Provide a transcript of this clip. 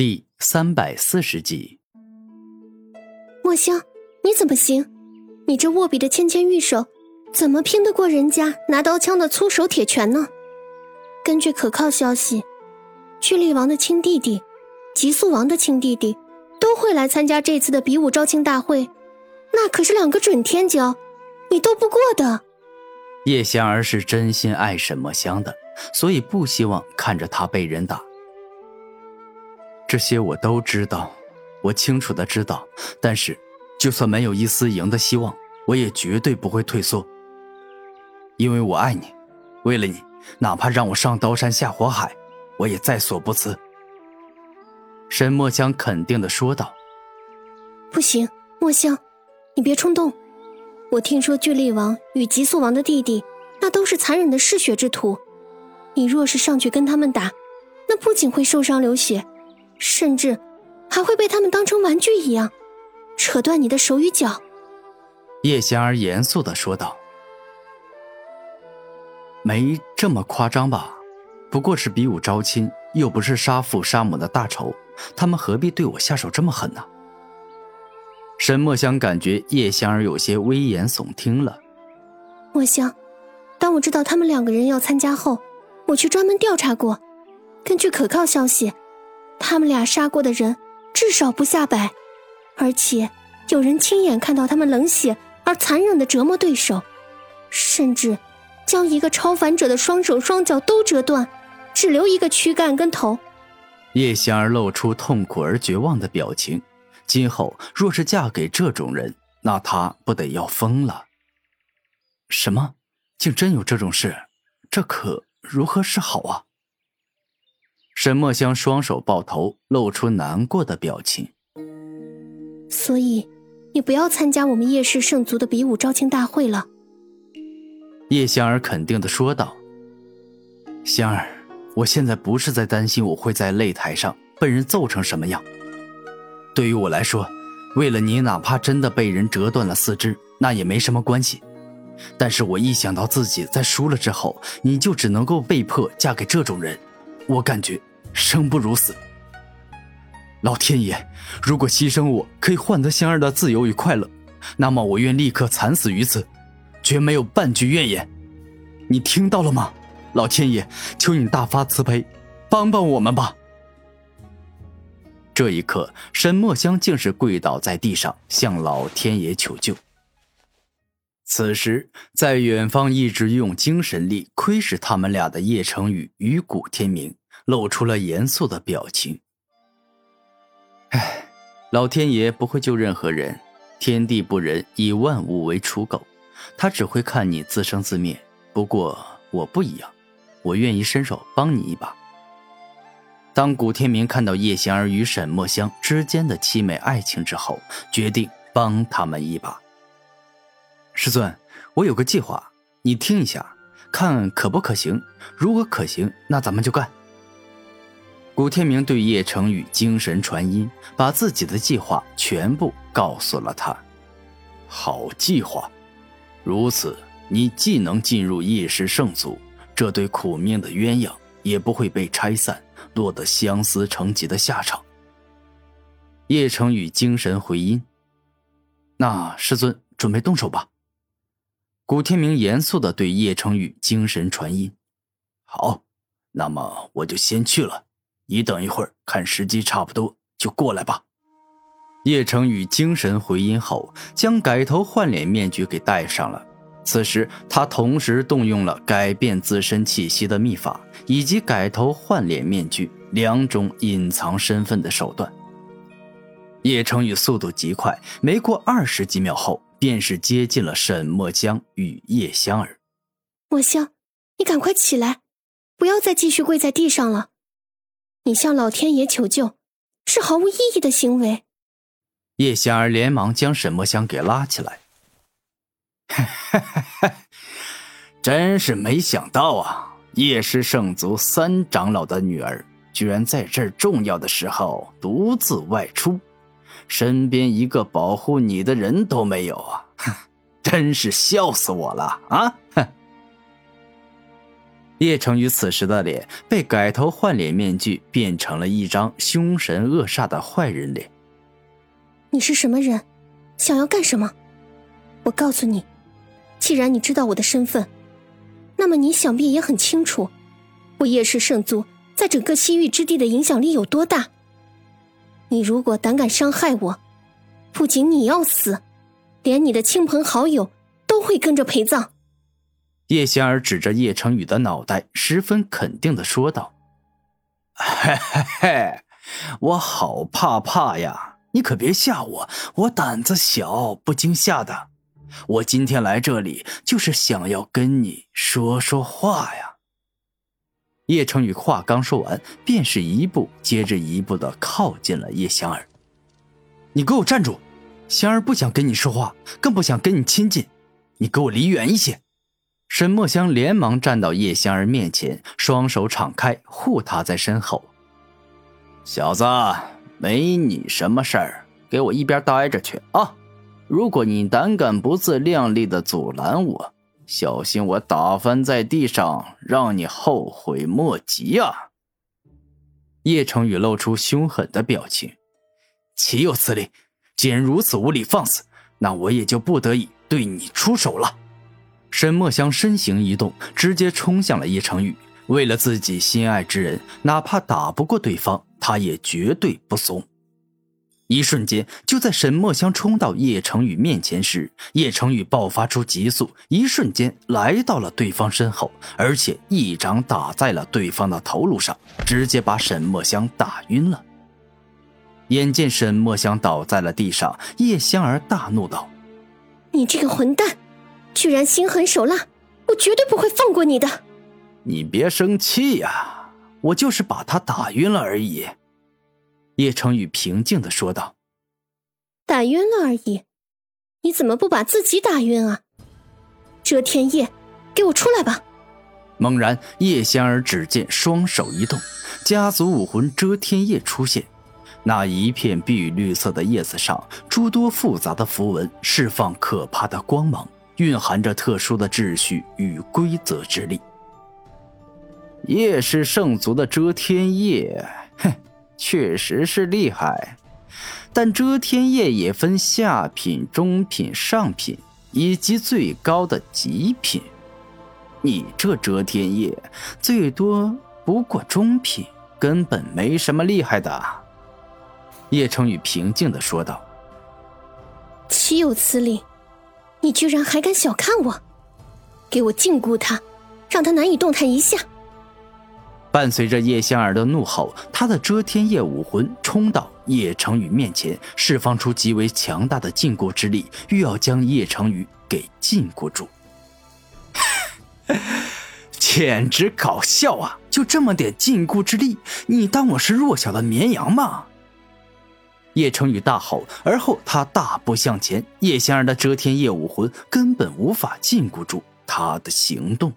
第三百四十集，墨香，你怎么行？你这握笔的纤纤玉手，怎么拼得过人家拿刀枪的粗手铁拳呢？根据可靠消息，巨力王的亲弟弟、极速王的亲弟弟都会来参加这次的比武招亲大会，那可是两个准天骄，你斗不过的。叶仙儿是真心爱沈墨香的，所以不希望看着他被人打。这些我都知道，我清楚的知道。但是，就算没有一丝赢的希望，我也绝对不会退缩。因为我爱你，为了你，哪怕让我上刀山下火海，我也在所不辞。沈墨香肯定的说道：“不行，墨香，你别冲动。我听说巨力王与极速王的弟弟，那都是残忍的嗜血之徒。你若是上去跟他们打，那不仅会受伤流血。”甚至还会被他们当成玩具一样，扯断你的手与脚。”叶仙儿严肃的说道，“没这么夸张吧？不过是比武招亲，又不是杀父杀母的大仇，他们何必对我下手这么狠呢？”沈墨香感觉叶仙儿有些危言耸听了。墨香，当我知道他们两个人要参加后，我去专门调查过，根据可靠消息。他们俩杀过的人至少不下百，而且有人亲眼看到他们冷血而残忍的折磨对手，甚至将一个超凡者的双手双脚都折断，只留一个躯干跟头。叶仙儿露出痛苦而绝望的表情。今后若是嫁给这种人，那她不得要疯了？什么？竟真有这种事？这可如何是好啊？沈墨香双手抱头，露出难过的表情。所以，你不要参加我们叶氏圣族的比武招亲大会了。叶香儿肯定的说道：“香儿，我现在不是在担心我会在擂台上被人揍成什么样。对于我来说，为了你，哪怕真的被人折断了四肢，那也没什么关系。但是我一想到自己在输了之后，你就只能够被迫嫁给这种人，我感觉……”生不如死。老天爷，如果牺牲我可以换得香儿的自由与快乐，那么我愿立刻惨死于此，绝没有半句怨言。你听到了吗？老天爷，求你大发慈悲，帮帮我们吧！这一刻，沈墨香竟是跪倒在地上，向老天爷求救。此时，在远方一直用精神力窥视他们俩的叶成宇与古天明。露出了严肃的表情。唉，老天爷不会救任何人，天地不仁，以万物为刍狗，他只会看你自生自灭。不过我不一样，我愿意伸手帮你一把。当古天明看到叶仙儿与沈墨香之间的凄美爱情之后，决定帮他们一把。师尊，我有个计划，你听一下，看可不可行？如果可行，那咱们就干。古天明对叶成宇精神传音，把自己的计划全部告诉了他。好计划，如此，你既能进入叶氏圣族，这对苦命的鸳鸯也不会被拆散，落得相思成疾的下场。叶成宇精神回音：“那师尊准备动手吧。”古天明严肃的对叶成宇精神传音：“好，那么我就先去了。”你等一会儿，看时机差不多就过来吧。叶成宇精神回音后，将改头换脸面具给戴上了。此时，他同时动用了改变自身气息的秘法，以及改头换脸面具两种隐藏身份的手段。叶成宇速度极快，没过二十几秒后，便是接近了沈墨香与叶香儿。墨香，你赶快起来，不要再继续跪在地上了。你向老天爷求救，是毫无意义的行为。叶仙儿连忙将沈墨香给拉起来。真是没想到啊！叶氏圣族三长老的女儿，居然在这重要的时候独自外出，身边一个保护你的人都没有啊！真是笑死我了啊！叶成宇此时的脸被改头换脸面具变成了一张凶神恶煞的坏人脸。你是什么人？想要干什么？我告诉你，既然你知道我的身份，那么你想必也很清楚，我叶氏圣族在整个西域之地的影响力有多大。你如果胆敢伤害我，不仅你要死，连你的亲朋好友都会跟着陪葬。叶仙儿指着叶成宇的脑袋，十分肯定的说道：“嘿嘿嘿，我好怕怕呀！你可别吓我，我胆子小，不经吓的。我今天来这里，就是想要跟你说说话呀。”叶成宇话刚说完，便是一步接着一步的靠近了叶香儿。“你给我站住！香儿不想跟你说话，更不想跟你亲近，你给我离远一些。”沈墨香连忙站到叶香儿面前，双手敞开护她在身后。小子，没你什么事儿，给我一边待着去啊！如果你胆敢不自量力的阻拦我，小心我打翻在地上，让你后悔莫及啊！叶成宇露出凶狠的表情。岂有此理！既然如此无礼放肆，那我也就不得已对你出手了。沈墨香身形一动，直接冲向了叶成宇。为了自己心爱之人，哪怕打不过对方，他也绝对不怂。一瞬间，就在沈墨香冲到叶成宇面前时，叶成宇爆发出急速，一瞬间来到了对方身后，而且一掌打在了对方的头颅上，直接把沈墨香打晕了。眼见沈墨香倒在了地上，叶香儿大怒道：“你这个混蛋！”居然心狠手辣，我绝对不会放过你的！你别生气呀，我就是把他打晕了而已。”叶成宇平静的说道。“打晕了而已，你怎么不把自己打晕啊？”遮天叶，给我出来吧！猛然，叶仙儿只见双手一动，家族武魂遮天叶出现。那一片碧绿色的叶子上，诸多复杂的符文释放可怕的光芒。蕴含着特殊的秩序与规则之力。叶氏圣族的遮天叶，哼，确实是厉害。但遮天叶也分下品、中品、上品，以及最高的极品。你这遮天叶，最多不过中品，根本没什么厉害的。叶成宇平静的说道：“岂有此理！”你居然还敢小看我！给我禁锢他，让他难以动弹一下。伴随着叶香儿的怒吼，他的遮天夜武魂冲到叶成宇面前，释放出极为强大的禁锢之力，欲要将叶成宇给禁锢住。简直搞笑啊！就这么点禁锢之力，你当我是弱小的绵羊吗？叶成宇大吼，而后他大步向前，叶仙儿的遮天夜武魂根本无法禁锢住他的行动。